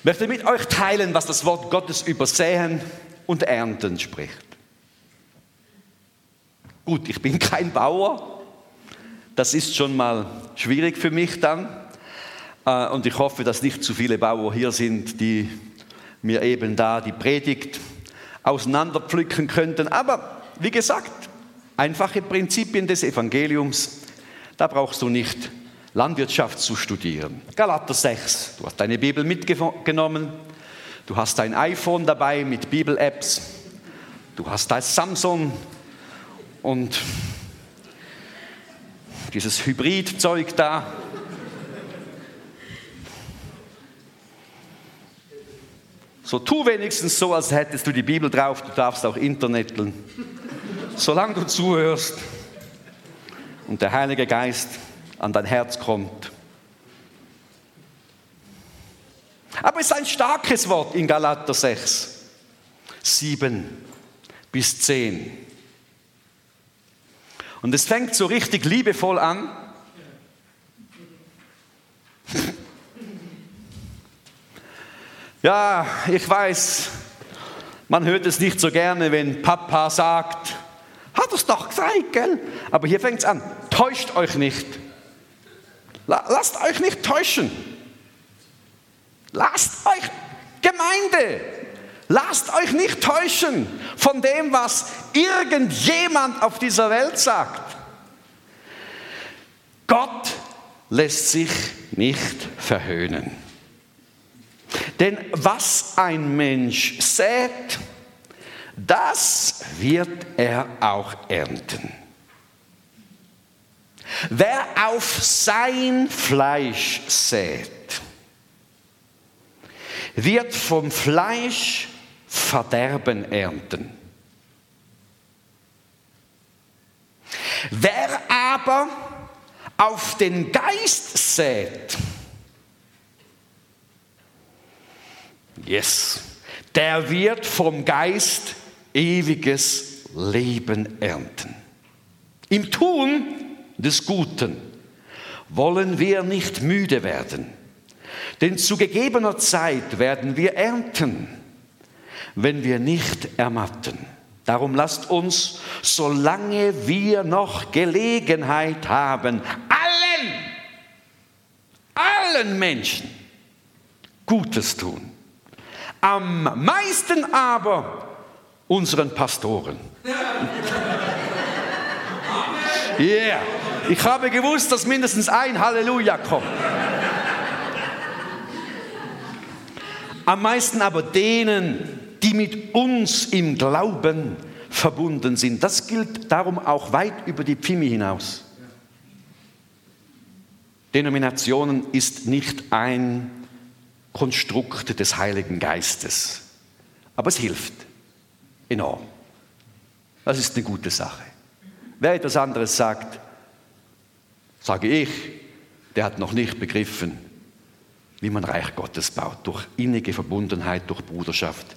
Ich möchte mit euch teilen, was das Wort Gottes über Säen und Ernten spricht. Gut, ich bin kein Bauer. Das ist schon mal schwierig für mich dann. Äh, und ich hoffe, dass nicht zu viele Bauer hier sind, die mir eben da die Predigt auseinanderpflücken könnten. Aber wie gesagt, einfache Prinzipien des Evangeliums, da brauchst du nicht Landwirtschaft zu studieren. Galater 6, du hast deine Bibel mitgenommen, du hast dein iPhone dabei mit Bibel-Apps, du hast dein Samsung und dieses Hybrid-Zeug da. So tu wenigstens so, als hättest du die Bibel drauf, du darfst auch Interneteln. Solange du zuhörst und der Heilige Geist an dein Herz kommt. Aber es ist ein starkes Wort in Galater 6, 7 bis 10. Und es fängt so richtig liebevoll an. Ja, ich weiß, man hört es nicht so gerne, wenn Papa sagt, hat es doch gesagt, gell? Aber hier fängt es an, täuscht euch nicht. Lasst euch nicht täuschen. Lasst euch, Gemeinde, lasst euch nicht täuschen von dem, was irgendjemand auf dieser Welt sagt. Gott lässt sich nicht verhöhnen. Denn was ein Mensch sät, das wird er auch ernten. Wer auf sein Fleisch sät, wird vom Fleisch Verderben ernten. Wer aber auf den Geist sät, Yes. Der wird vom Geist ewiges Leben ernten. Im Tun des Guten wollen wir nicht müde werden, denn zu gegebener Zeit werden wir ernten, wenn wir nicht ermatten. Darum lasst uns, solange wir noch Gelegenheit haben, allen, allen Menschen Gutes tun am meisten aber unseren Pastoren. Yeah. Ich habe gewusst, dass mindestens ein Halleluja kommt. Am meisten aber denen, die mit uns im Glauben verbunden sind. Das gilt darum auch weit über die Pfimi hinaus. Denominationen ist nicht ein Konstrukt des Heiligen Geistes. Aber es hilft enorm. Das ist eine gute Sache. Wer etwas anderes sagt, sage ich, der hat noch nicht begriffen, wie man Reich Gottes baut, durch innige Verbundenheit, durch Bruderschaft,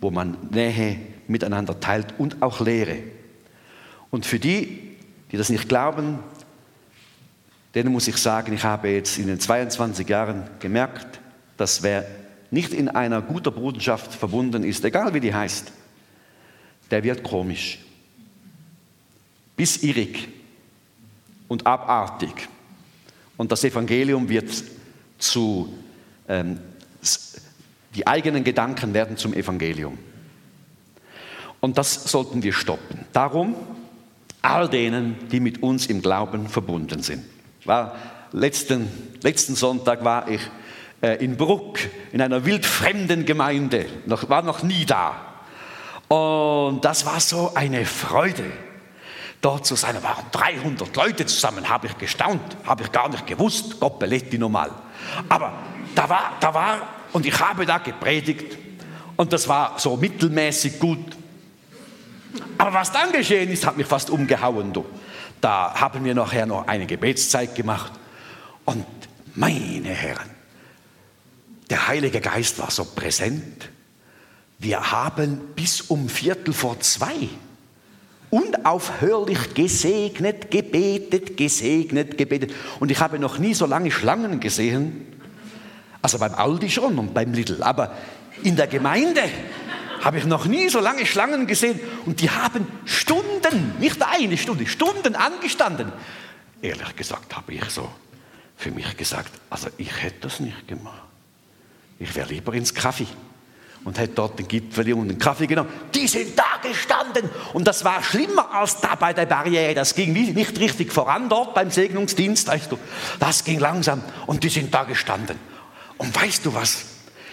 wo man Nähe miteinander teilt und auch Lehre. Und für die, die das nicht glauben, denen muss ich sagen, ich habe jetzt in den 22 Jahren gemerkt, dass wer nicht in einer guten Brudenschaft verbunden ist, egal wie die heißt, der wird komisch, bis irrig und abartig. Und das Evangelium wird zu, ähm, die eigenen Gedanken werden zum Evangelium. Und das sollten wir stoppen. Darum all denen, die mit uns im Glauben verbunden sind. War letzten, letzten Sonntag war ich äh, in Bruck, in einer wildfremden Gemeinde, noch, war noch nie da. Und das war so eine Freude, dort zu sein. Da waren 300 Leute zusammen, habe ich gestaunt, habe ich gar nicht gewusst, Gott beletti normal. Aber da war, da war, und ich habe da gepredigt, und das war so mittelmäßig gut. Aber was dann geschehen ist, hat mich fast umgehauen. Du. Da haben wir nachher noch eine Gebetszeit gemacht. Und meine Herren, der Heilige Geist war so präsent. Wir haben bis um Viertel vor zwei unaufhörlich gesegnet, gebetet, gesegnet, gebetet. Und ich habe noch nie so lange Schlangen gesehen. Also beim Aldi schon und beim Lidl. Aber in der Gemeinde habe ich noch nie so lange Schlangen gesehen und die haben Stunden, nicht eine Stunde, Stunden angestanden. Ehrlich gesagt habe ich so für mich gesagt, also ich hätte das nicht gemacht. Ich wäre lieber ins Kaffee und hätte dort den Gipfel und den Kaffee genommen. Die sind da gestanden und das war schlimmer als da bei der Barriere. Das ging nicht richtig voran dort beim Segnungsdienst, weißt du. Das ging langsam und die sind da gestanden. Und weißt du was?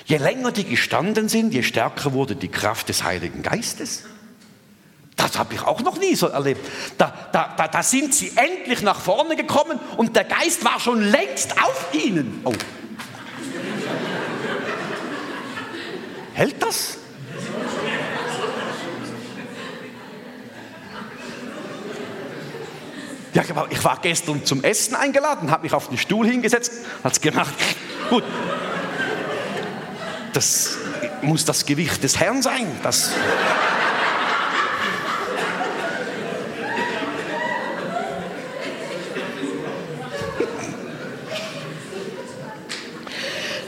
Je länger die gestanden sind, je stärker wurde die Kraft des Heiligen Geistes. Das habe ich auch noch nie so erlebt. Da, da, da, da sind sie endlich nach vorne gekommen und der Geist war schon längst auf ihnen. Oh. Hält das? Ja, ich war gestern zum Essen eingeladen, habe mich auf den Stuhl hingesetzt, hat es gemacht. Gut. Das muss das Gewicht des Herrn sein. Das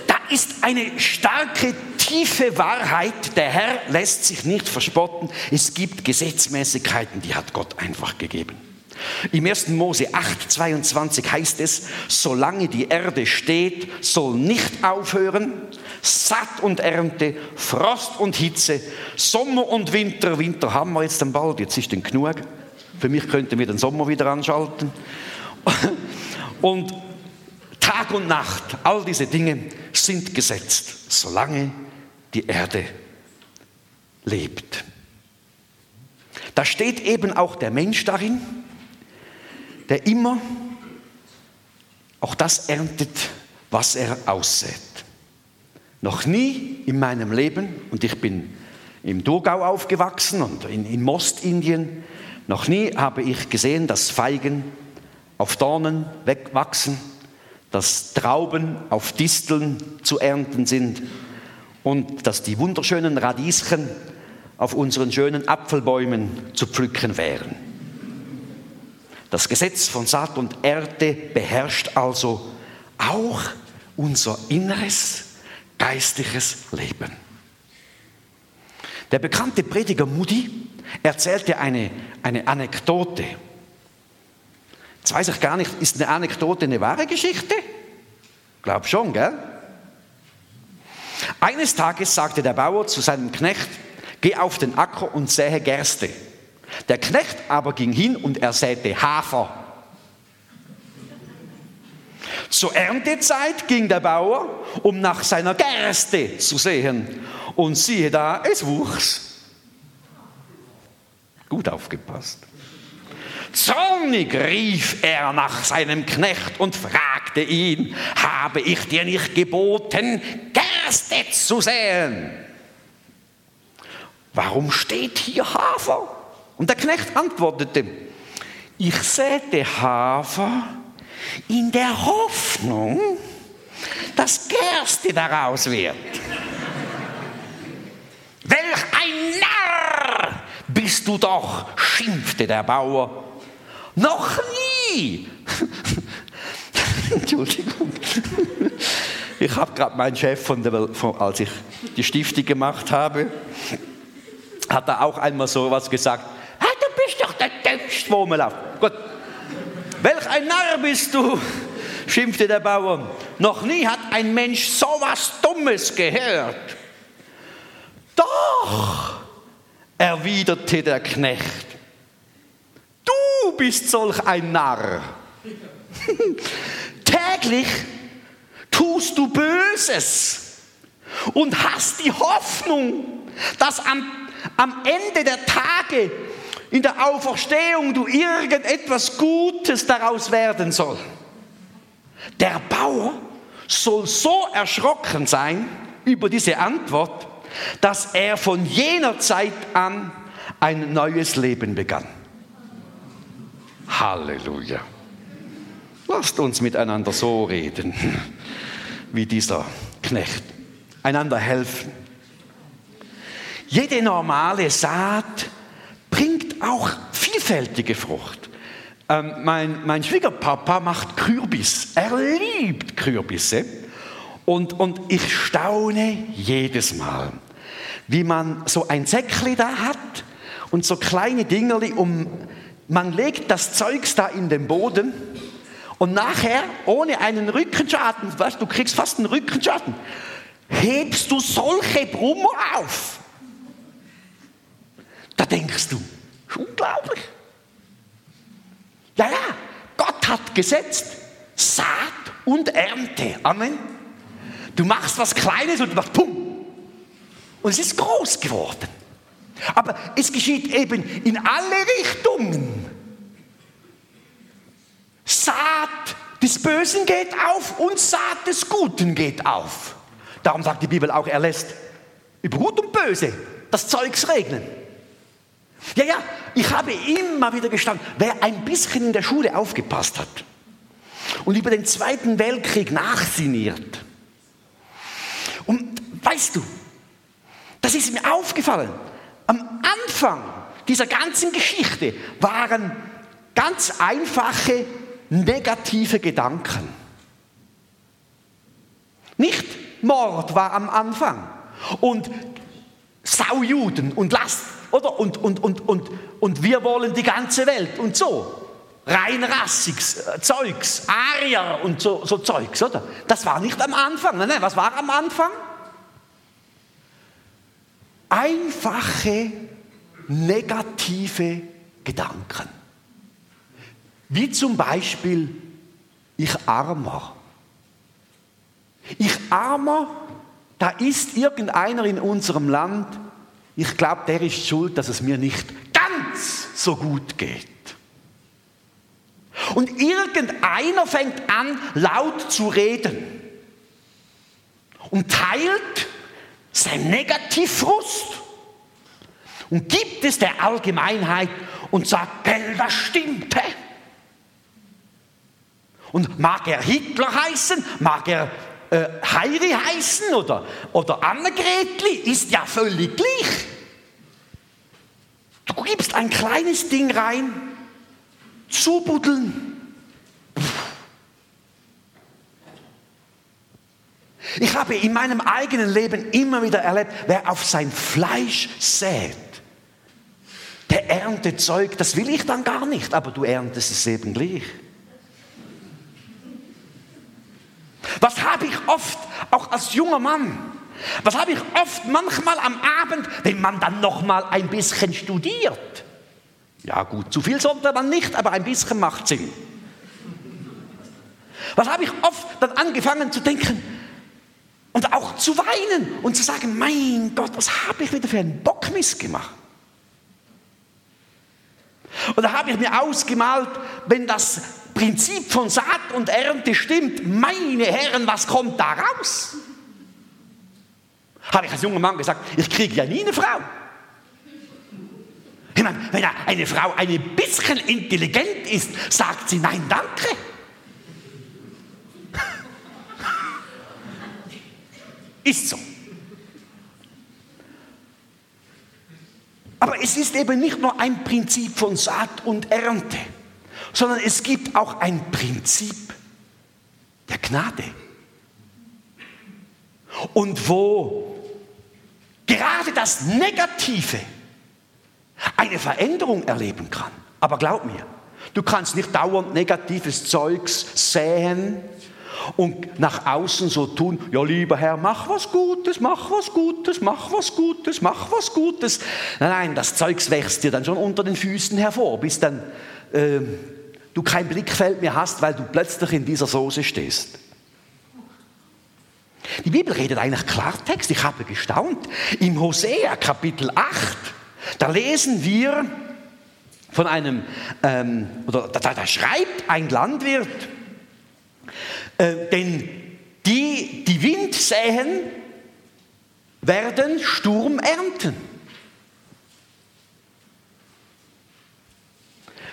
da ist eine starke tiefe Wahrheit, der Herr lässt sich nicht verspotten. Es gibt Gesetzmäßigkeiten, die hat Gott einfach gegeben. Im 1. Mose 8, 22 heißt es, solange die Erde steht, soll nicht aufhören, Satt und Ernte, Frost und Hitze, Sommer und Winter, Winter haben wir jetzt dann bald, jetzt ist den genug. Für mich könnten wir den Sommer wieder anschalten. Und Tag und Nacht, all diese Dinge sind gesetzt, solange die Erde lebt. Da steht eben auch der Mensch darin, der immer auch das erntet, was er aussät. Noch nie in meinem Leben, und ich bin im Thurgau aufgewachsen und in, in Mostindien, noch nie habe ich gesehen, dass Feigen auf Dornen wegwachsen, dass Trauben auf Disteln zu ernten sind und dass die wunderschönen Radieschen auf unseren schönen Apfelbäumen zu pflücken wären. Das Gesetz von Saat und Erde beherrscht also auch unser inneres geistliches Leben. Der bekannte Prediger Moody erzählte eine, eine Anekdote. Jetzt weiß ich gar nicht, ist eine Anekdote eine wahre Geschichte? Glaub schon, gell? Eines Tages sagte der Bauer zu seinem Knecht, geh auf den Acker und sähe Gerste. Der Knecht aber ging hin und er säte Hafer. Zur Erntezeit ging der Bauer, um nach seiner Gerste zu sehen. Und siehe da, es wuchs. Gut aufgepasst. Zornig rief er nach seinem Knecht und fragte ihn, habe ich dir nicht geboten, Gerste zu säen? Warum steht hier Hafer? Und der Knecht antwortete, ich säte Hafer in der Hoffnung, dass Gerste daraus wird. Welch ein Narr bist du doch, schimpfte der Bauer. Noch nie. Entschuldigung. Ich habe gerade meinen Chef, von der, von, als ich die Stiftung gemacht habe, hat er auch einmal so was gesagt. Hey, du bist doch der Dümmste, wo man läuft. Gut. Welch ein Narr bist du, schimpfte der Bauer. Noch nie hat ein Mensch so was Dummes gehört. Doch, erwiderte der Knecht, du bist solch ein Narr. Täglich tust du Böses und hast die Hoffnung, dass am, am Ende der Tage in der Auferstehung du irgendetwas Gutes daraus werden soll. Der Bauer soll so erschrocken sein über diese Antwort, dass er von jener Zeit an ein neues Leben begann. Halleluja. Lasst uns miteinander so reden, wie dieser Knecht. Einander helfen. Jede normale Saat bringt auch vielfältige Frucht. Ähm, mein, mein Schwiegerpapa macht Kürbis. Er liebt Kürbisse. Und, und ich staune jedes Mal, wie man so ein Säckli da hat und so kleine Dingerli, um, man legt das Zeugs da in den Boden und nachher, ohne einen Rückenschaden, weißt, du kriegst fast einen Rückenschaden, hebst du solche Brummer auf. Da denkst du, unglaublich. Ja, ja, Gott hat gesetzt, Saat und Ernte. Amen. Du machst was Kleines und du machst Pum. Und es ist groß geworden. Aber es geschieht eben in alle Richtungen. Saat des Bösen geht auf und Saat des Guten geht auf. Darum sagt die Bibel auch, er lässt über Gut und Böse das Zeugs regnen. Ja, ja, ich habe immer wieder gestanden, wer ein bisschen in der Schule aufgepasst hat und über den Zweiten Weltkrieg nachsiniert. Und weißt du, das ist mir aufgefallen. Am Anfang dieser ganzen Geschichte waren ganz einfache negative Gedanken. Nicht Mord war am Anfang und Saujuden und Last, oder? Und, und, und, und, und wir wollen die ganze Welt und so. Reinrassiges äh, Zeugs, Arier und so, so Zeugs, oder? Das war nicht am Anfang. Nein, was war am Anfang? Einfache negative Gedanken. Wie zum Beispiel, ich armer. Ich armer, da ist irgendeiner in unserem Land, ich glaube, der ist schuld, dass es mir nicht ganz so gut geht. Und irgendeiner fängt an, laut zu reden und teilt sein Negativfrust und gibt es der Allgemeinheit und sagt, gell, das stimmte. Und mag er Hitler heißen, mag er äh, Heiri heißen oder, oder Annegretli, ist ja völlig gleich. Du gibst ein kleines Ding rein, zubuddeln. Ich habe in meinem eigenen Leben immer wieder erlebt, wer auf sein Fleisch sät, der erntet Zeug, das will ich dann gar nicht, aber du erntest es eben gleich. Was habe ich oft, auch als junger Mann, was habe ich oft manchmal am Abend, wenn man dann noch mal ein bisschen studiert. Ja gut, zu viel sollte man nicht, aber ein bisschen macht Sinn. Was habe ich oft dann angefangen zu denken und auch zu weinen und zu sagen, mein Gott, was habe ich wieder für einen Bockmiss gemacht? Und da habe ich mir ausgemalt, wenn das Prinzip von Saat und Ernte stimmt, meine Herren, was kommt da raus? Habe ich als junger Mann gesagt, ich kriege ja nie eine Frau. Ich meine, wenn eine Frau ein bisschen intelligent ist, sagt sie nein, danke. Ist so. Aber es ist eben nicht nur ein Prinzip von Saat und Ernte sondern es gibt auch ein Prinzip der Gnade. Und wo gerade das Negative eine Veränderung erleben kann. Aber glaub mir, du kannst nicht dauernd negatives Zeugs säen und nach außen so tun, ja lieber Herr, mach was Gutes, mach was Gutes, mach was Gutes, mach was Gutes. Nein, nein, das Zeugs wächst dir dann schon unter den Füßen hervor, bis dann äh, du kein Blickfeld mehr hast, weil du plötzlich in dieser Soße stehst. Die Bibel redet eigentlich Klartext. Ich habe gestaunt. Im Hosea Kapitel 8, da lesen wir von einem, ähm, oder da, da, schreibt ein Landwirt, äh, denn die, die Wind säen, werden Sturm ernten.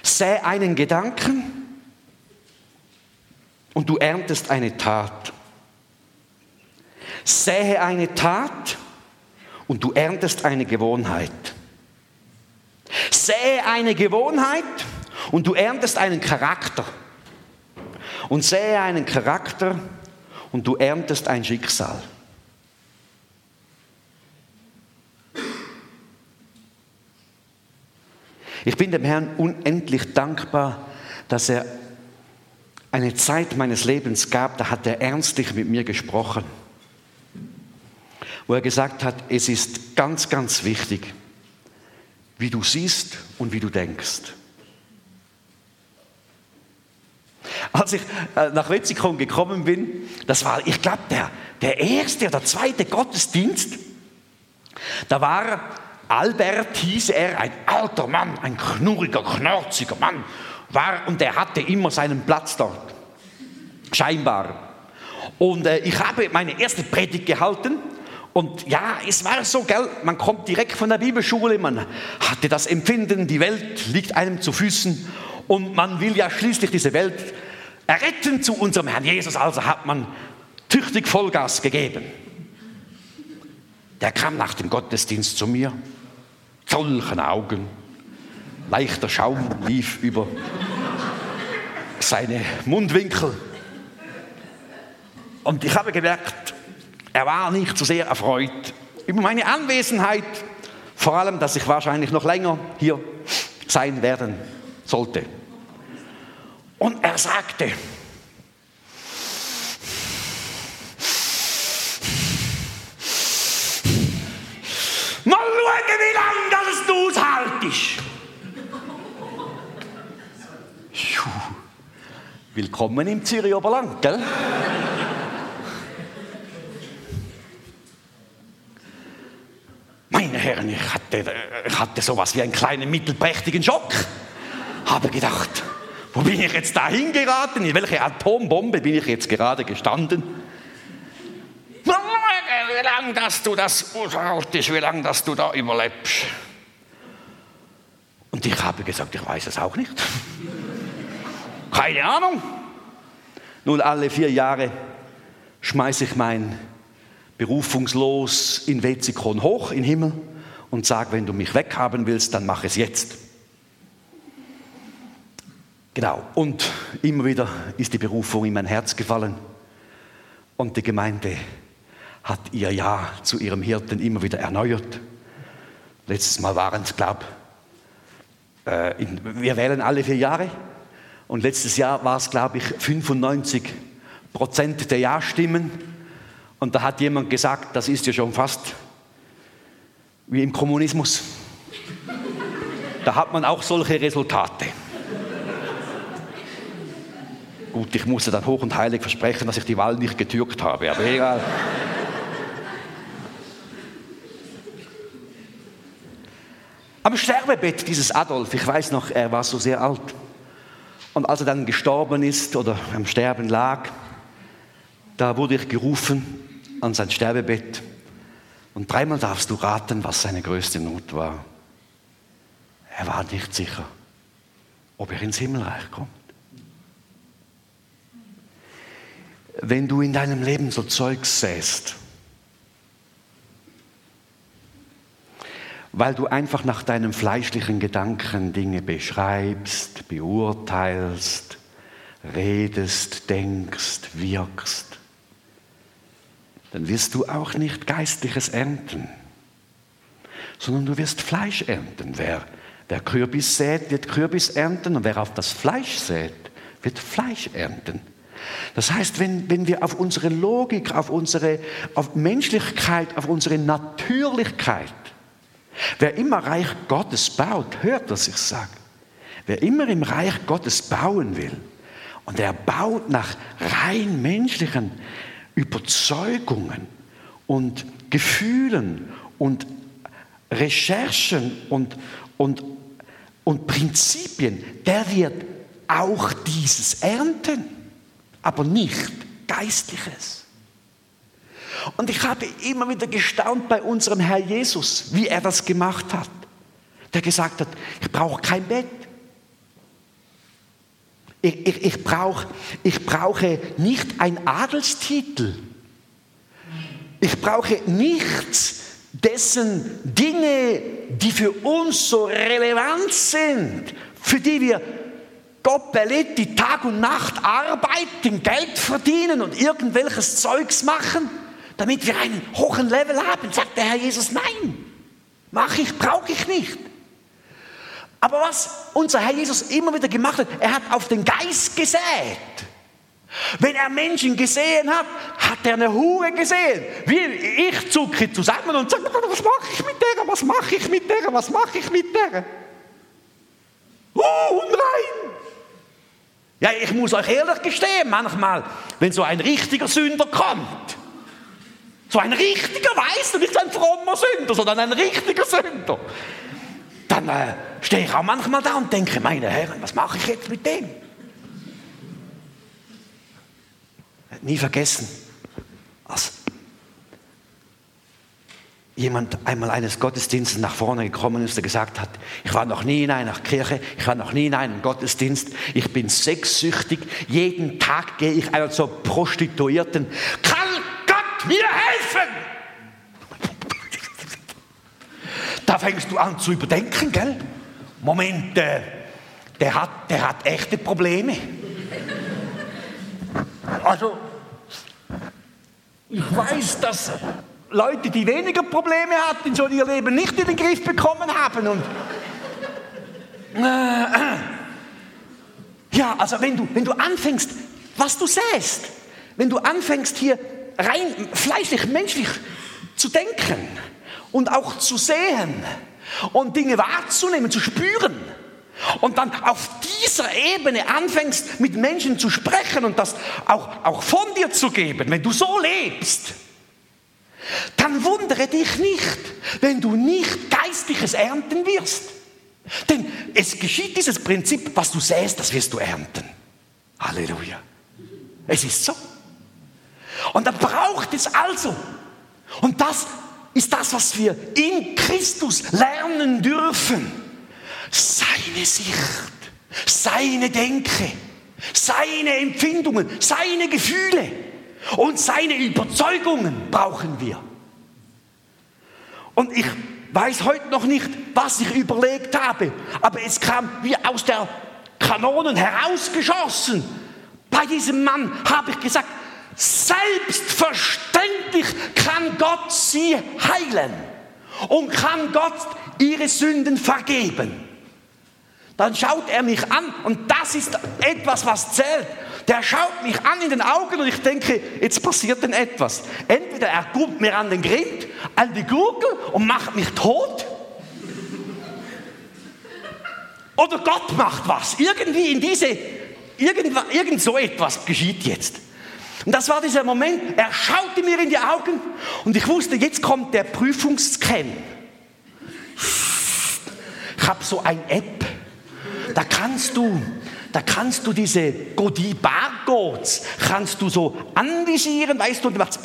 Säh einen Gedanken und du erntest eine Tat. Sähe eine Tat und du erntest eine Gewohnheit. Sähe eine Gewohnheit und du erntest einen Charakter. Und sähe einen Charakter und du erntest ein Schicksal. Ich bin dem Herrn unendlich dankbar, dass er eine Zeit meines Lebens gab, da hat er ernstlich mit mir gesprochen, wo er gesagt hat, es ist ganz, ganz wichtig, wie du siehst und wie du denkst. Als ich äh, nach Wetzikon gekommen bin, das war, ich glaube, der, der erste oder zweite Gottesdienst, da war Albert, hieß er, ein alter Mann, ein knurriger, knorziger Mann, war und er hatte immer seinen Platz dort, scheinbar. Und äh, ich habe meine erste Predigt gehalten und ja, es war so, gell, man kommt direkt von der Bibelschule, man hatte das Empfinden, die Welt liegt einem zu Füßen und man will ja schließlich diese Welt erretten zu unserem Herrn Jesus, also hat man tüchtig Vollgas gegeben. Der kam nach dem Gottesdienst zu mir, solchen Augen, leichter Schaum lief über seine Mundwinkel. Und ich habe gemerkt, er war nicht so sehr erfreut über meine Anwesenheit, vor allem, dass ich wahrscheinlich noch länger hier sein werden sollte. Und er sagte, mal schauen, wie lange das du aushaltest. Willkommen im Zürich Oberland, gell? Meine Herren, ich hatte, ich hatte sowas wie einen kleinen mittelprächtigen Schock. Habe gedacht, wo bin ich jetzt da hingeraten? In welche Atombombe bin ich jetzt gerade gestanden? Wie lange, dass du das aushaltest, wie lange, dass du da überlebst. Und ich habe gesagt, ich weiß es auch nicht. Keine Ahnung. Nun, alle vier Jahre schmeiße ich mein berufungslos in Wetzikon hoch in den Himmel und sage, wenn du mich weghaben willst, dann mach es jetzt. Genau, und immer wieder ist die Berufung in mein Herz gefallen und die Gemeinde hat ihr Ja zu ihrem Hirten immer wieder erneuert. Letztes Mal waren es, glaube äh, wir wählen alle vier Jahre und letztes Jahr war es, glaube ich, 95 Prozent der Ja-Stimmen und da hat jemand gesagt, das ist ja schon fast wie im Kommunismus. Da hat man auch solche Resultate. Gut, ich musste dann hoch und heilig versprechen, dass ich die Wahl nicht getürkt habe, aber egal. Am Sterbebett dieses Adolf, ich weiß noch, er war so sehr alt. Und als er dann gestorben ist oder am Sterben lag, da wurde ich gerufen an sein Sterbebett und dreimal darfst du raten, was seine größte Not war. Er war nicht sicher, ob er ins Himmelreich kommt. Wenn du in deinem Leben so Zeug säst, weil du einfach nach deinem fleischlichen Gedanken Dinge beschreibst, beurteilst, redest, denkst, wirkst, dann wirst du auch nicht Geistliches ernten, sondern du wirst Fleisch ernten. Wer, wer Kürbis sät, wird Kürbis ernten und wer auf das Fleisch sät, wird Fleisch ernten. Das heißt, wenn, wenn wir auf unsere Logik, auf unsere auf Menschlichkeit, auf unsere Natürlichkeit, wer immer Reich Gottes baut, hört, was ich sage, wer immer im Reich Gottes bauen will und er baut nach rein menschlichen Überzeugungen und Gefühlen und Recherchen und, und, und Prinzipien, der wird auch dieses ernten, aber nicht Geistliches. Und ich habe immer wieder gestaunt bei unserem Herr Jesus, wie er das gemacht hat. Der gesagt hat, ich brauche kein Bett. Ich, ich, ich, brauch, ich brauche nicht einen Adelstitel. Ich brauche nichts dessen Dinge, die für uns so relevant sind, für die wir Gott erlebt die Tag und Nacht arbeiten, Geld verdienen und irgendwelches Zeugs machen, damit wir einen hohen Level haben, sagt der Herr Jesus, nein, mache ich, brauche ich nicht. Aber was unser Herr Jesus immer wieder gemacht hat, er hat auf den Geist gesät. Wenn er Menschen gesehen hat, hat er eine Hure gesehen. Wie ich zucke zusammen und sage, was mache ich mit der? Was mache ich mit der? Was mache ich mit der? Uh, unrein! Ja, ich muss euch ehrlich gestehen, manchmal, wenn so ein richtiger Sünder kommt, so ein richtiger weiß und nicht ein frommer Sünder, sondern ein richtiger Sünder, dann äh, stehe ich auch manchmal da und denke, meine Herren, was mache ich jetzt mit dem? Nie vergessen, als jemand einmal eines Gottesdienstes nach vorne gekommen ist, der gesagt hat, ich war noch nie in einer Kirche, ich war noch nie in einem Gottesdienst, ich bin sexsüchtig, jeden Tag gehe ich einer zur Prostituierten, kann mir helfen? Da fängst du an zu überdenken, gell? Moment, äh, der, hat, der hat echte Probleme. Also, ich weiß, dass Leute, die weniger Probleme hatten, schon ihr Leben nicht in den Griff bekommen haben. Und ja, also wenn du, wenn du anfängst, was du säst, wenn du anfängst hier rein fleischlich, menschlich zu denken und auch zu sehen und Dinge wahrzunehmen, zu spüren, und dann auf dieser Ebene anfängst mit Menschen zu sprechen und das auch, auch von dir zu geben, wenn du so lebst, dann wundere dich nicht, wenn du nicht Geistliches ernten wirst. Denn es geschieht dieses Prinzip, was du säst, das wirst du ernten. Halleluja. Es ist so. Und da braucht es also, und das ist das, was wir in Christus lernen dürfen, seine Sicht, seine Denke, seine Empfindungen, seine Gefühle und seine Überzeugungen brauchen wir. Und ich weiß heute noch nicht, was ich überlegt habe, aber es kam wie aus der Kanonen herausgeschossen. Bei diesem Mann habe ich gesagt, selbstverständlich kann Gott sie heilen und kann Gott ihre Sünden vergeben. Dann schaut er mich an und das ist etwas, was zählt. Der schaut mich an in den Augen und ich denke, jetzt passiert denn etwas. Entweder er guckt mir an den Grind, an die Gurgel und macht mich tot. Oder Gott macht was. Irgendwie in diese, irgend, irgend so etwas geschieht jetzt. Und das war dieser Moment, er schaute mir in die Augen und ich wusste, jetzt kommt der Prüfungsscan. Ich habe so ein App, da kannst du da kannst du diese Godi Barcodes, kannst du so anvisieren, weißt du, und du machst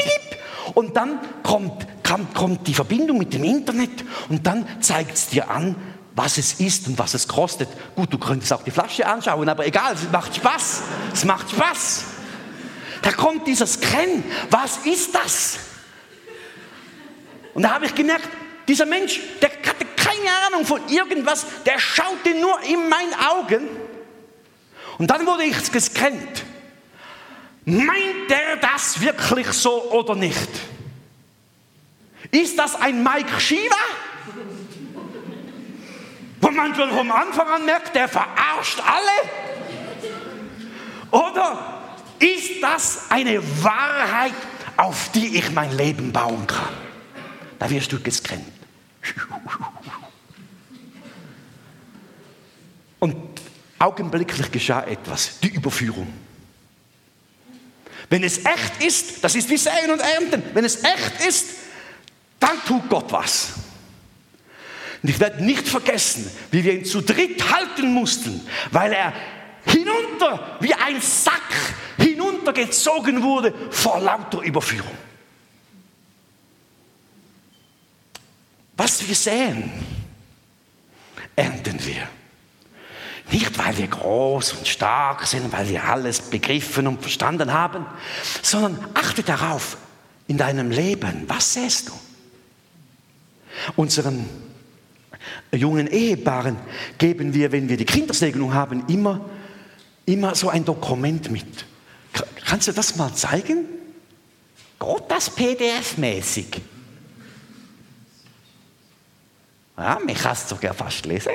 und dann kommt, kommt, kommt die Verbindung mit dem Internet und dann zeigt es dir an, was es ist und was es kostet. Gut, du könntest auch die Flasche anschauen, aber egal, es macht Spaß. Es macht Spaß. Da kommt dieser Scan. Was ist das? Und da habe ich gemerkt, dieser Mensch, der hatte keine Ahnung von irgendwas, der schaute nur in meine Augen und dann wurde ich gescannt. Meint er das wirklich so oder nicht? Ist das ein Mike Shiva? Wo man schon vom Anfang an merkt, der verarscht alle? Oder ist das eine Wahrheit, auf die ich mein Leben bauen kann? Da wirst du gescannt. Und Augenblicklich geschah etwas, die Überführung. Wenn es echt ist, das ist wie Säen und Ernten, wenn es echt ist, dann tut Gott was. Und ich werde nicht vergessen, wie wir ihn zu dritt halten mussten, weil er hinunter wie ein Sack hinuntergezogen wurde vor lauter Überführung. Was wir sehen, ernten wir. Nicht, weil wir groß und stark sind, weil wir alles begriffen und verstanden haben, sondern achte darauf in deinem Leben, was sähst du? Unseren jungen Ehepaaren geben wir, wenn wir die Kindersegnung haben, immer immer so ein Dokument mit. Kannst du das mal zeigen? Geht das PDF-mäßig? Ja, mich hast du sogar fast lesen.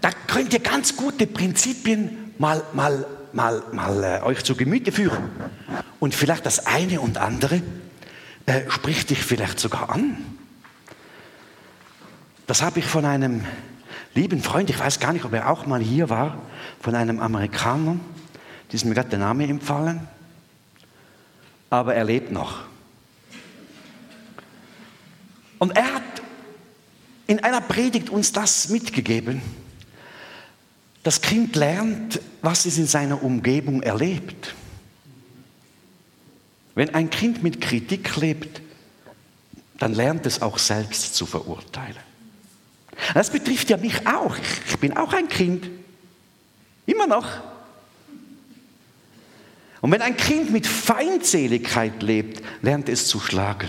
Da könnt ihr ganz gute Prinzipien mal, mal, mal, mal äh, euch zu Gemüte führen. Und vielleicht das eine und andere äh, spricht dich vielleicht sogar an. Das habe ich von einem lieben Freund, ich weiß gar nicht, ob er auch mal hier war, von einem Amerikaner, ist mir gerade der Name empfallen, aber er lebt noch. Und er hat in einer Predigt uns das mitgegeben. Das Kind lernt, was es in seiner Umgebung erlebt. Wenn ein Kind mit Kritik lebt, dann lernt es auch selbst zu verurteilen. Das betrifft ja mich auch. Ich bin auch ein Kind. Immer noch. Und wenn ein Kind mit Feindseligkeit lebt, lernt es zu schlagen.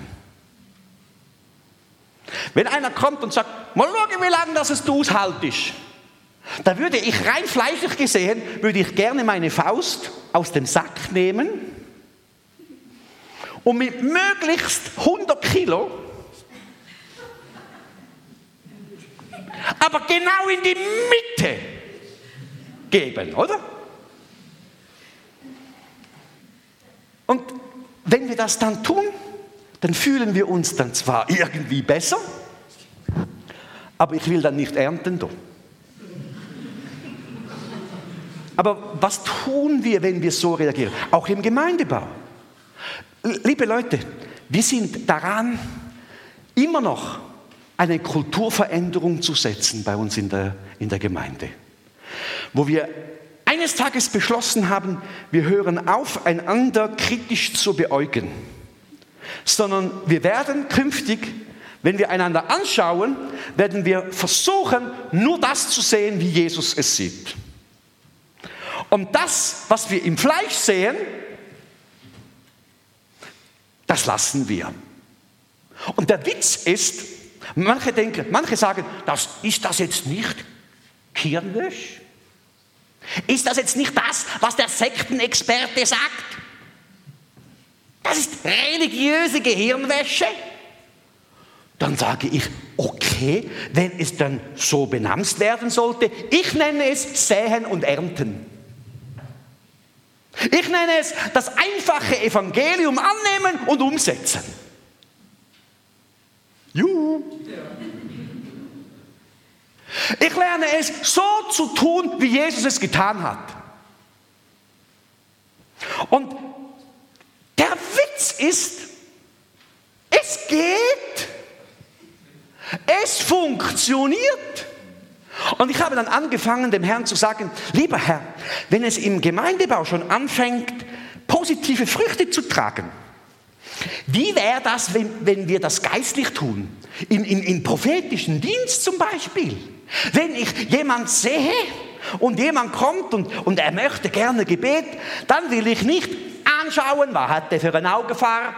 Wenn einer kommt und sagt, mal schauen, wie lange das es du aushaltest, da würde ich rein fleischlich gesehen, würde ich gerne meine Faust aus dem Sack nehmen und mit möglichst 100 Kilo aber genau in die Mitte geben, oder? Und wenn wir das dann tun, dann fühlen wir uns dann zwar irgendwie besser, aber ich will dann nicht ernten. Doch. Aber was tun wir, wenn wir so reagieren? Auch im Gemeindebau. Liebe Leute, wir sind daran, immer noch eine Kulturveränderung zu setzen bei uns in der, in der Gemeinde, wo wir eines Tages beschlossen haben, wir hören auf, einander kritisch zu beäugen, sondern wir werden künftig, wenn wir einander anschauen, werden wir versuchen, nur das zu sehen, wie Jesus es sieht. Und das, was wir im Fleisch sehen, das lassen wir. Und der Witz ist, Manche denken, manche sagen, das, ist das jetzt nicht Kirnwäsch? Ist das jetzt nicht das, was der Sektenexperte sagt? Das ist religiöse Gehirnwäsche. Dann sage ich, okay, wenn es dann so benannt werden sollte, ich nenne es Säen und Ernten. Ich nenne es das einfache Evangelium annehmen und umsetzen. Juhu. Ich lerne es so zu tun, wie Jesus es getan hat. Und der Witz ist, es geht. Es funktioniert. Und ich habe dann angefangen, dem Herrn zu sagen, lieber Herr, wenn es im Gemeindebau schon anfängt, positive Früchte zu tragen, wie wäre das, wenn, wenn wir das geistlich tun? In, in, in prophetischen Dienst zum Beispiel. Wenn ich jemand sehe und jemand kommt und, und er möchte gerne Gebet, dann will ich nicht anschauen, was hat er für eine Augenfarbe.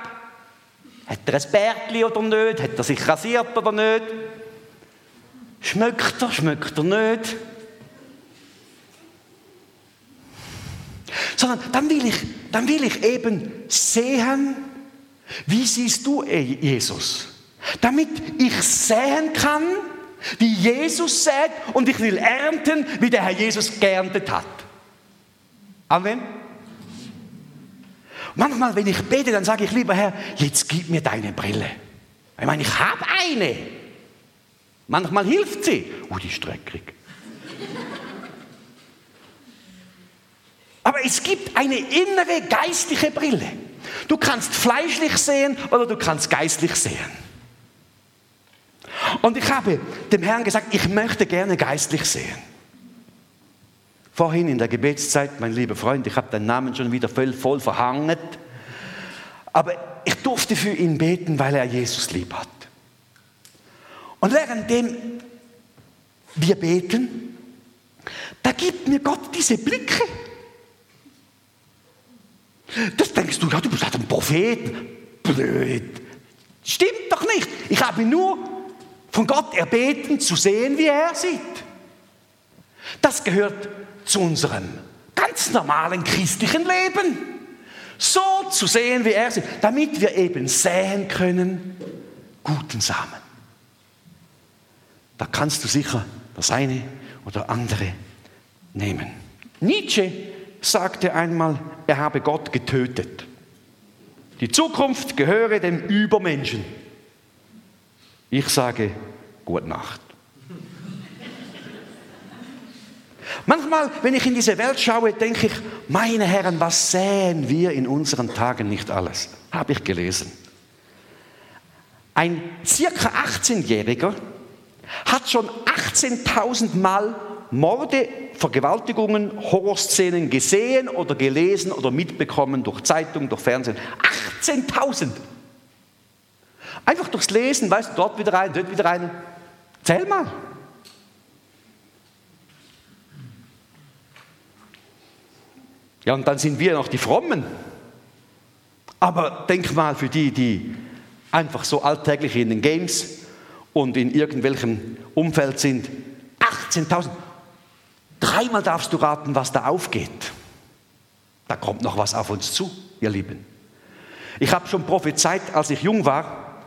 Hat er ein Bärtli oder nicht? Hat er sich rasiert oder nicht? Schmeckt er, schmeckt er nicht? Sondern dann will ich, dann will ich eben sehen, wie siehst du Jesus? Damit ich sehen kann, wie Jesus sät und ich will ernten, wie der Herr Jesus geerntet hat. Amen. Manchmal, wenn ich bete, dann sage ich, lieber Herr, jetzt gib mir deine Brille. Ich meine, ich habe eine. Manchmal hilft sie. Oh, die ist dreckig. Aber es gibt eine innere geistliche Brille. Du kannst fleischlich sehen oder du kannst geistlich sehen. Und ich habe dem Herrn gesagt, ich möchte gerne geistlich sehen. Vorhin in der Gebetszeit, mein lieber Freund, ich habe deinen Namen schon wieder voll, voll verhangen, aber ich durfte für ihn beten, weil er Jesus lieb hat. Und währenddem wir beten, da gibt mir Gott diese Blicke. Das denkst du, ja, du bist halt ein Prophet. Blöd. Stimmt doch nicht. Ich habe nur von Gott erbeten, zu sehen, wie er sieht. Das gehört zu unserem ganz normalen christlichen Leben. So zu sehen, wie er ist, damit wir eben säen können, guten Samen. Da kannst du sicher das eine oder andere nehmen. Nietzsche sagte einmal, er habe Gott getötet. Die Zukunft gehöre dem Übermenschen. Ich sage, gute Nacht. Manchmal, wenn ich in diese Welt schaue, denke ich, meine Herren, was säen wir in unseren Tagen nicht alles? Habe ich gelesen. Ein circa 18-Jähriger hat schon 18.000 Mal Morde, Vergewaltigungen, Horrorszenen gesehen oder gelesen oder mitbekommen durch Zeitung, durch Fernsehen. 18.000! Einfach durchs Lesen, weißt du, dort wieder rein, dort wieder rein. Zähl mal. Ja, und dann sind wir noch die Frommen. Aber denk mal für die, die einfach so alltäglich in den Games und in irgendwelchem Umfeld sind. 18.000. Dreimal darfst du raten, was da aufgeht. Da kommt noch was auf uns zu, ihr Lieben. Ich habe schon prophezeit, als ich jung war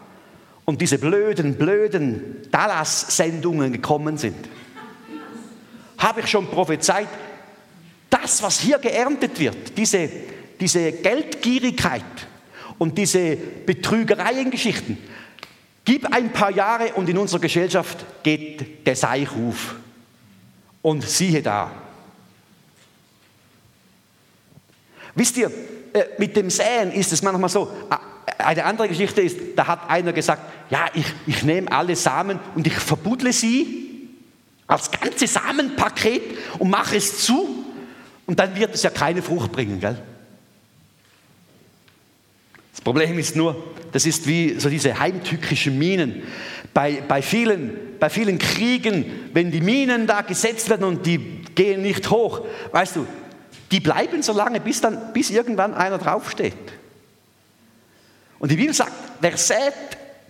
und diese blöden, blöden Dallas-Sendungen gekommen sind, habe ich schon prophezeit, das, was hier geerntet wird, diese, diese Geldgierigkeit und diese Betrügereiengeschichten, gib ein paar Jahre und in unserer Gesellschaft geht der Seichruf. Und siehe da. Wisst ihr, äh, mit dem Säen ist es manchmal so, eine andere Geschichte ist, da hat einer gesagt, ja, ich, ich nehme alle Samen und ich verbuddle sie als ganze Samenpaket und mache es zu und dann wird es ja keine Frucht bringen, gell? Das Problem ist nur, das ist wie so diese heimtückischen Minen. Bei, bei, vielen, bei vielen Kriegen, wenn die Minen da gesetzt werden und die gehen nicht hoch, weißt du, die bleiben so lange, bis, dann, bis irgendwann einer draufsteht. Und die Bibel sagt, wer sät,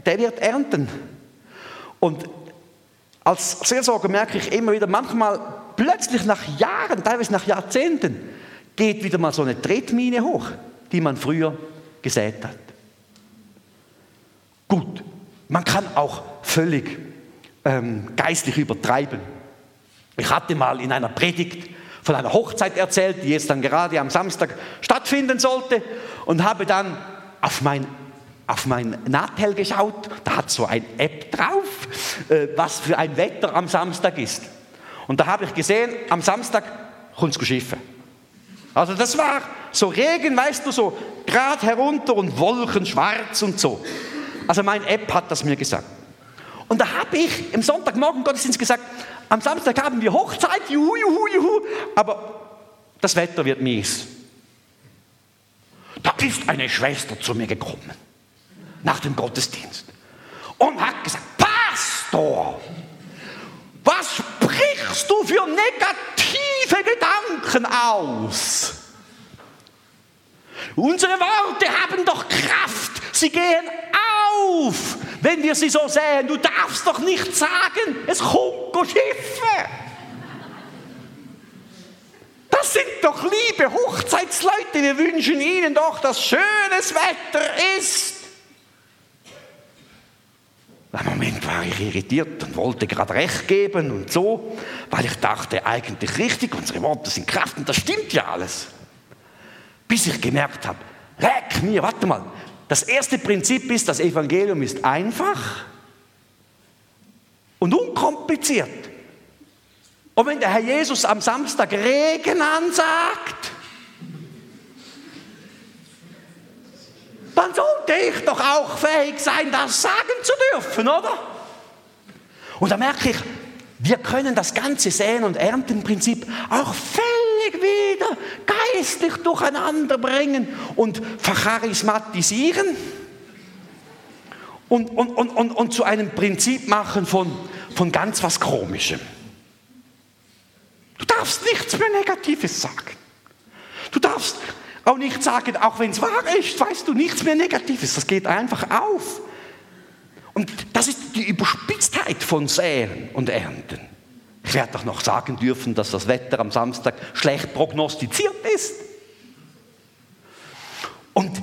der wird ernten. Und als Seelsorger merke ich immer wieder, manchmal plötzlich nach Jahren, teilweise nach Jahrzehnten, geht wieder mal so eine Tretmine hoch, die man früher gesät hat. Gut, man kann auch völlig ähm, geistlich übertreiben. Ich hatte mal in einer Predigt von einer Hochzeit erzählt, die jetzt dann gerade am Samstag stattfinden sollte und habe dann auf mein auf mein Natel geschaut, da hat so ein App drauf, äh, was für ein Wetter am Samstag ist. Und da habe ich gesehen, am Samstag kommt es schiffen. Also das war so Regen, weißt du, so gerade herunter und Wolken schwarz und so. Also mein App hat das mir gesagt. Und da habe ich im Sonntagmorgen Gottesdienst gesagt, am Samstag haben wir Hochzeit, juhu, juhu, juhu, aber das Wetter wird mies. Da ist eine Schwester zu mir gekommen, nach dem Gottesdienst, und hat gesagt, Pastor, was sprichst du für negative Gedanken aus? Unsere Worte haben doch Kraft. Sie gehen auf, wenn wir sie so sehen. Du darfst doch nicht sagen, es kommt Schiffe. Das sind doch liebe Hochzeitsleute. Wir wünschen ihnen doch, dass schönes Wetter ist. Im Moment war ich irritiert und wollte gerade recht geben und so, weil ich dachte, eigentlich richtig, unsere Worte sind Kraft und das stimmt ja alles. Bis ich gemerkt habe, leck mir, warte mal, das erste Prinzip ist, das Evangelium ist einfach und unkompliziert. Und wenn der Herr Jesus am Samstag Regen ansagt, dann sollte ich doch auch fähig sein, das sagen zu dürfen, oder? Und da merke ich, wir können das ganze Säen- und Erntenprinzip auch völlig wieder geistlich durcheinander bringen und vercharismatisieren und, und, und, und, und zu einem Prinzip machen von, von ganz was Komischem. Du darfst nichts mehr Negatives sagen. Du darfst auch nicht sagen, auch wenn es wahr ist, weißt du, nichts mehr Negatives. Das geht einfach auf. Und das ist die Überspitztheit von Säen und Ernten. Ich werde doch noch sagen dürfen, dass das Wetter am Samstag schlecht prognostiziert ist. Und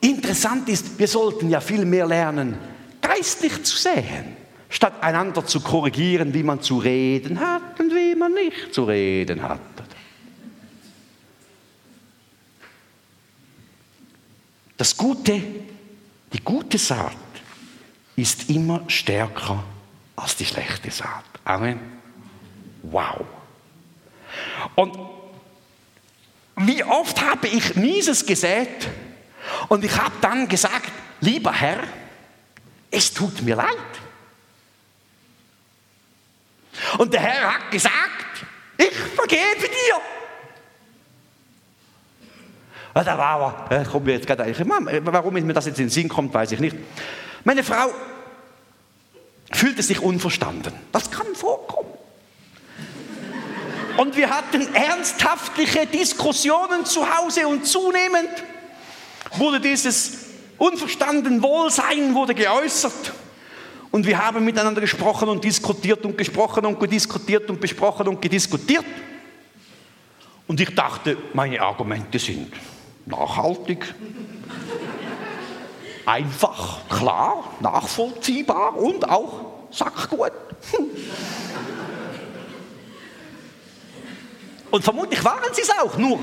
interessant ist, wir sollten ja viel mehr lernen, geistlich zu sehen, statt einander zu korrigieren, wie man zu reden hat und wie man nicht zu reden hat. Das Gute, die gute Saat ist immer stärker als die schlechte Saat. Amen. Wow. Und wie oft habe ich Mieses gesät und ich habe dann gesagt, lieber Herr, es tut mir leid. Und der Herr hat gesagt, ich vergebe dir. Da war aber, äh, jetzt gerade warum mir das jetzt in den Sinn kommt, weiß ich nicht. Meine Frau fühlte sich unverstanden. Das kann vorkommen. Und wir hatten ernsthaftliche Diskussionen zu Hause und zunehmend wurde dieses unverstanden Wohlsein wurde geäußert. Und wir haben miteinander gesprochen und diskutiert und gesprochen und gediskutiert und besprochen und gediskutiert. Und ich dachte, meine Argumente sind nachhaltig, einfach, klar, nachvollziehbar und auch sackgut. Und vermutlich waren sie es auch, nur,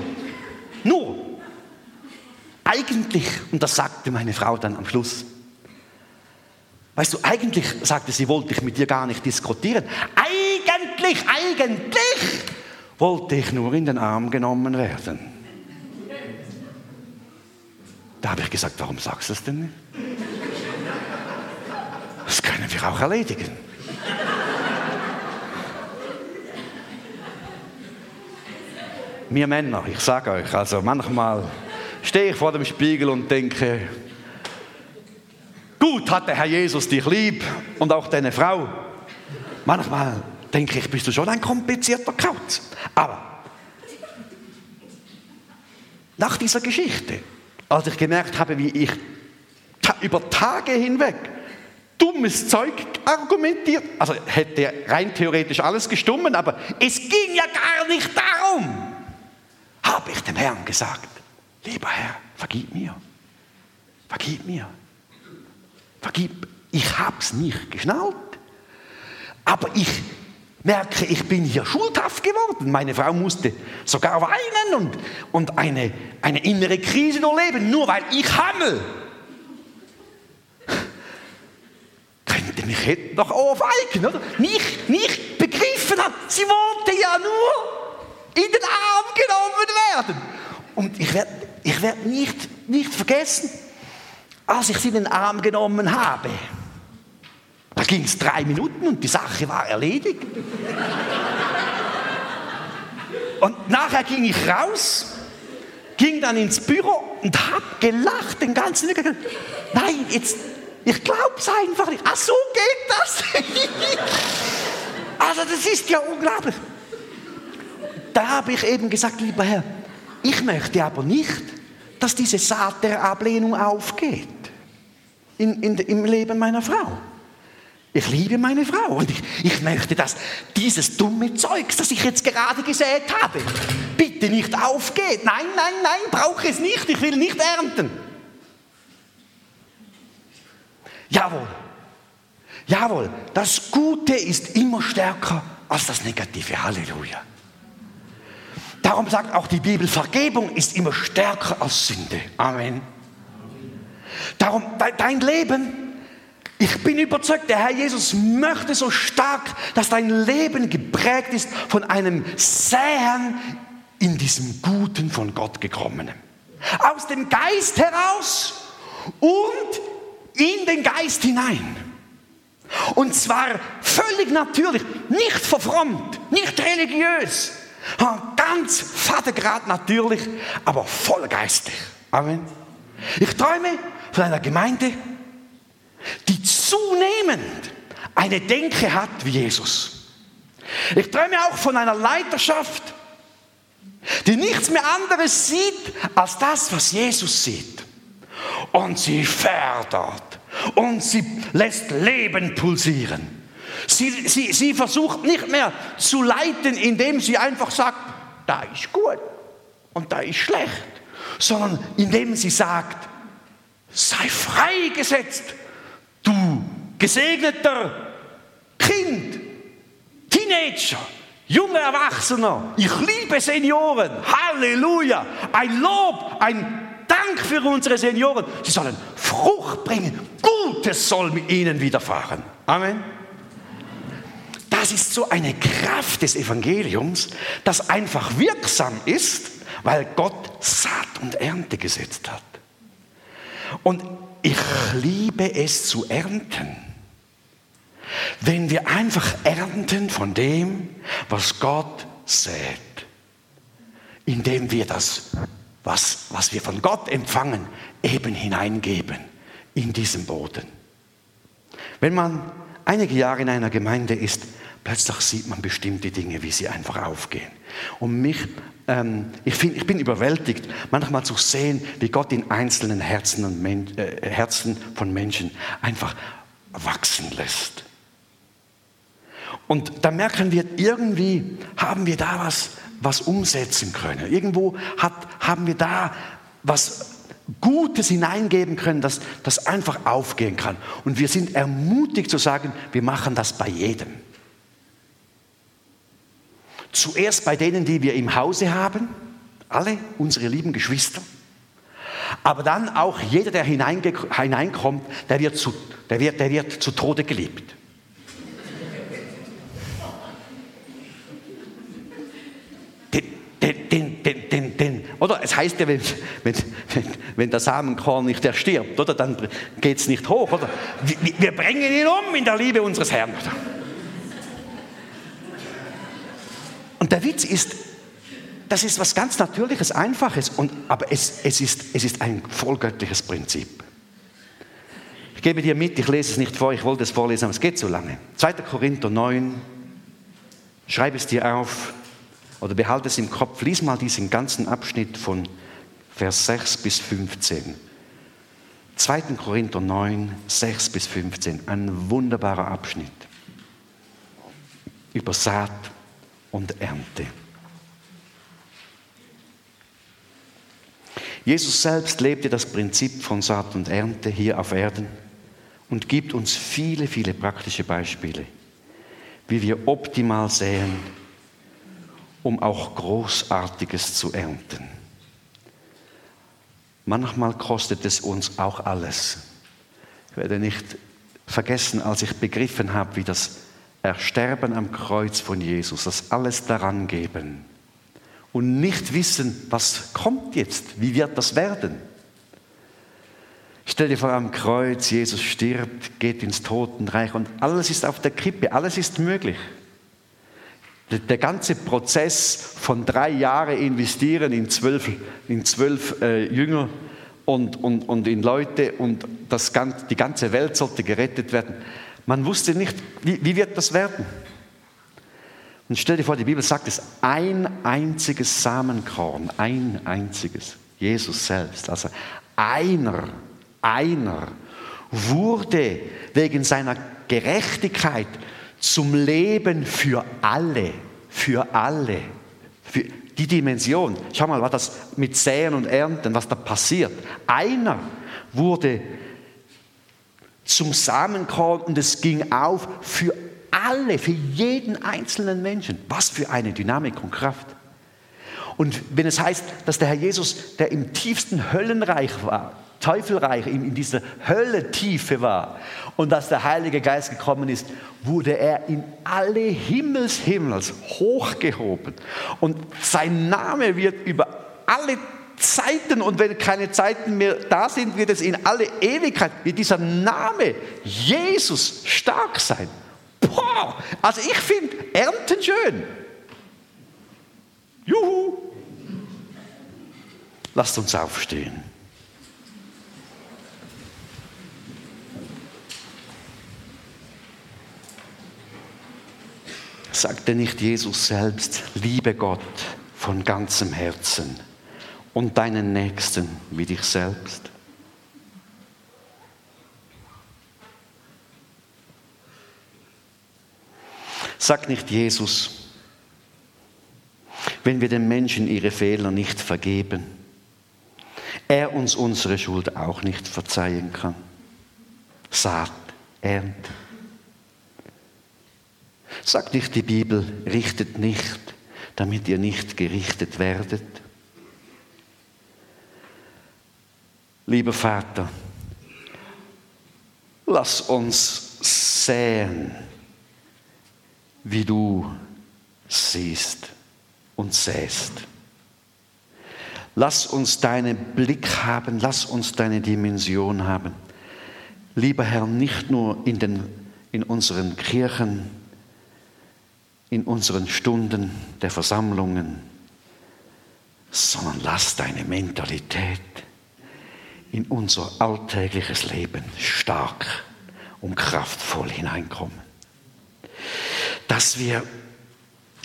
nur, eigentlich, und das sagte meine Frau dann am Schluss, weißt du, eigentlich, sagte sie, wollte ich mit dir gar nicht diskutieren. Eigentlich, eigentlich wollte ich nur in den Arm genommen werden. Da habe ich gesagt, warum sagst du das denn nicht? Das können wir auch erledigen. Wir Männer, ich sage euch, also manchmal stehe ich vor dem Spiegel und denke, gut hat der Herr Jesus dich lieb und auch deine Frau. Manchmal denke ich, bist du schon ein komplizierter Kauz. Aber nach dieser Geschichte als ich gemerkt habe, wie ich über Tage hinweg dummes Zeug argumentiert, also hätte rein theoretisch alles gestummen, aber es ging ja gar nicht darum, habe ich dem Herrn gesagt, lieber Herr, vergib mir, vergib mir, vergib, ich hab's nicht geschnallt, aber ich merke, ich bin hier schuldhaft geworden. Meine Frau musste sogar weinen und, und eine, eine innere Krise durchleben, nur weil ich hammel. Könnte mich hätte noch aufweichen, oder? Nicht, nicht begriffen hat, sie wollte ja nur in den Arm genommen werden. Und ich werde ich werd nicht, nicht vergessen, als ich sie in den Arm genommen habe da ging es drei Minuten und die Sache war erledigt. Und nachher ging ich raus, ging dann ins Büro und habe gelacht den ganzen Tag. Nein, jetzt, ich glaube es einfach nicht. Ach, so geht das. also das ist ja unglaublich. Da habe ich eben gesagt, lieber Herr, ich möchte aber nicht, dass diese Saat der Ablehnung aufgeht in, in, im Leben meiner Frau. Ich liebe meine Frau und ich, ich möchte, dass dieses dumme Zeugs, das ich jetzt gerade gesät habe, bitte nicht aufgeht. Nein, nein, nein, brauche es nicht. Ich will nicht ernten. Jawohl. Jawohl. Das Gute ist immer stärker als das Negative. Halleluja. Darum sagt auch die Bibel, Vergebung ist immer stärker als Sünde. Amen. Darum, dein Leben ich bin überzeugt, der Herr Jesus möchte so stark, dass dein Leben geprägt ist von einem Säen in diesem Guten von Gott gekommenen. Aus dem Geist heraus und in den Geist hinein. Und zwar völlig natürlich, nicht verfrommt, nicht religiös, ganz vatergrad natürlich, aber voll geistig. Amen. Ich träume von einer Gemeinde, die zunehmend eine Denke hat wie Jesus. Ich träume auch von einer Leiterschaft, die nichts mehr anderes sieht als das, was Jesus sieht. Und sie fördert und sie lässt Leben pulsieren. Sie, sie, sie versucht nicht mehr zu leiten, indem sie einfach sagt, da ist gut und da ist schlecht, sondern indem sie sagt, sei freigesetzt, du gesegneter Kind, Teenager, junger Erwachsener. Ich liebe Senioren. Halleluja. Ein Lob, ein Dank für unsere Senioren. Sie sollen Frucht bringen. Gutes soll mit ihnen widerfahren. Amen. Das ist so eine Kraft des Evangeliums, das einfach wirksam ist, weil Gott Saat und Ernte gesetzt hat. Und ich liebe es zu ernten. Wenn wir einfach ernten von dem, was Gott sät, indem wir das, was, was wir von Gott empfangen, eben hineingeben in diesen Boden. Wenn man einige Jahre in einer Gemeinde ist, plötzlich sieht man bestimmte Dinge, wie sie einfach aufgehen. Und mich, ähm, ich, find, ich bin überwältigt, manchmal zu sehen, wie Gott in einzelnen Herzen, und Men äh, Herzen von Menschen einfach wachsen lässt. Und da merken wir, irgendwie haben wir da was, was umsetzen können. Irgendwo hat, haben wir da was Gutes hineingeben können, dass das einfach aufgehen kann. Und wir sind ermutigt zu sagen, wir machen das bei jedem. Zuerst bei denen, die wir im Hause haben, alle unsere lieben Geschwister. Aber dann auch jeder, der hineinkommt, der wird zu, der wird, der wird zu Tode geliebt. Den, den, den, den, den, oder es heißt ja, wenn, wenn, wenn der Samenkorn nicht erstirbt, oder, dann geht es nicht hoch. Oder? Wir, wir bringen ihn um in der Liebe unseres Herrn. Oder? Und der Witz ist, das ist was ganz Natürliches, Einfaches, und, aber es, es, ist, es ist ein vollgöttliches Prinzip. Ich gebe dir mit, ich lese es nicht vor, ich wollte es vorlesen, aber es geht so lange. 2. Korinther 9, schreib es dir auf oder behalte es im Kopf, lies mal diesen ganzen Abschnitt von Vers 6 bis 15. 2. Korinther 9, 6 bis 15, ein wunderbarer Abschnitt über Saat und Ernte. Jesus selbst lebte das Prinzip von Saat und Ernte hier auf Erden und gibt uns viele, viele praktische Beispiele, wie wir optimal säen, um auch Großartiges zu ernten. Manchmal kostet es uns auch alles. Ich werde nicht vergessen, als ich begriffen habe, wie das Ersterben am Kreuz von Jesus, das alles daran geben und nicht wissen, was kommt jetzt, wie wird das werden. Stell dir vor, am Kreuz, Jesus stirbt, geht ins Totenreich und alles ist auf der Kippe, alles ist möglich. Der ganze Prozess von drei Jahren investieren in zwölf, in zwölf äh, Jünger und, und, und in Leute und das, die ganze Welt sollte gerettet werden. Man wusste nicht, wie, wie wird das werden. Und stell dir vor, die Bibel sagt es, ein einziges Samenkorn, ein einziges, Jesus selbst, also einer, einer wurde wegen seiner Gerechtigkeit zum Leben für alle, für alle, für die Dimension. Schau mal, was das mit Säen und Ernten, was da passiert. Einer wurde zum Samenkorn und es ging auf für alle, für jeden einzelnen Menschen. Was für eine Dynamik und Kraft. Und wenn es heißt, dass der Herr Jesus, der im tiefsten Höllenreich war, Teufelreich, in, dieser Hölle-Tiefe war und dass der Heilige Geist gekommen ist, wurde er in alle Himmelshimmels hochgehoben. Und sein Name wird über alle Zeiten und wenn keine Zeiten mehr da sind, wird es in alle Ewigkeit, wird dieser Name Jesus stark sein. Boah, also ich finde Ernten schön. Juhu. Lasst uns aufstehen. Sagte nicht Jesus selbst, liebe Gott von ganzem Herzen und deinen Nächsten wie dich selbst. Sag nicht Jesus, wenn wir den Menschen ihre Fehler nicht vergeben, er uns unsere Schuld auch nicht verzeihen kann. Saat, Ernte. Sagt nicht die Bibel, richtet nicht, damit ihr nicht gerichtet werdet. Lieber Vater, lass uns sehen, wie du siehst und sähst. Lass uns deinen Blick haben, lass uns deine Dimension haben. Lieber Herr, nicht nur in, den, in unseren Kirchen, in unseren Stunden der Versammlungen, sondern lass deine Mentalität in unser alltägliches Leben stark und kraftvoll hineinkommen. Dass wir,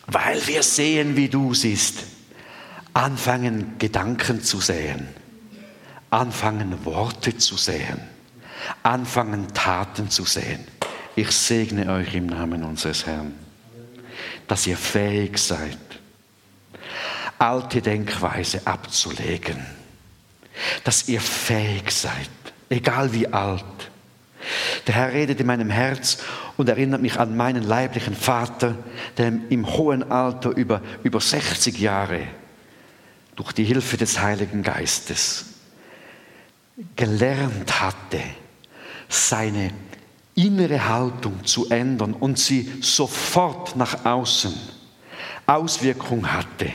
weil wir sehen, wie du siehst, anfangen Gedanken zu sehen, anfangen Worte zu sehen, anfangen Taten zu sehen. Ich segne euch im Namen unseres Herrn dass ihr fähig seid, alte Denkweise abzulegen. Dass ihr fähig seid, egal wie alt. Der Herr redet in meinem Herz und erinnert mich an meinen leiblichen Vater, der im hohen Alter über, über 60 Jahre durch die Hilfe des Heiligen Geistes gelernt hatte, seine innere Haltung zu ändern und sie sofort nach außen Auswirkung hatte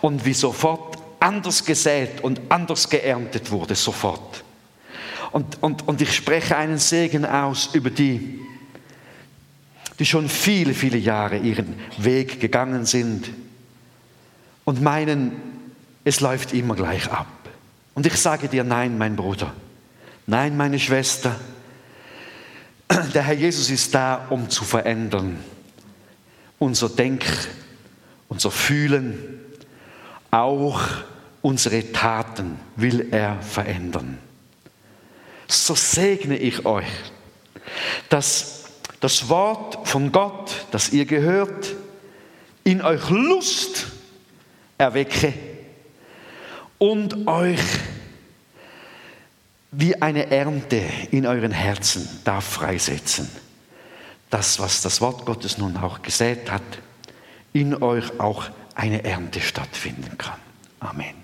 und wie sofort anders gesät und anders geerntet wurde, sofort. Und, und, und ich spreche einen Segen aus über die, die schon viele, viele Jahre ihren Weg gegangen sind und meinen, es läuft immer gleich ab. Und ich sage dir, nein, mein Bruder, nein, meine Schwester, der Herr Jesus ist da, um zu verändern. Unser Denk, unser Fühlen, auch unsere Taten will er verändern. So segne ich euch, dass das Wort von Gott, das ihr gehört, in euch Lust erwecke und euch wie eine Ernte in euren Herzen darf freisetzen. Das, was das Wort Gottes nun auch gesät hat, in euch auch eine Ernte stattfinden kann. Amen.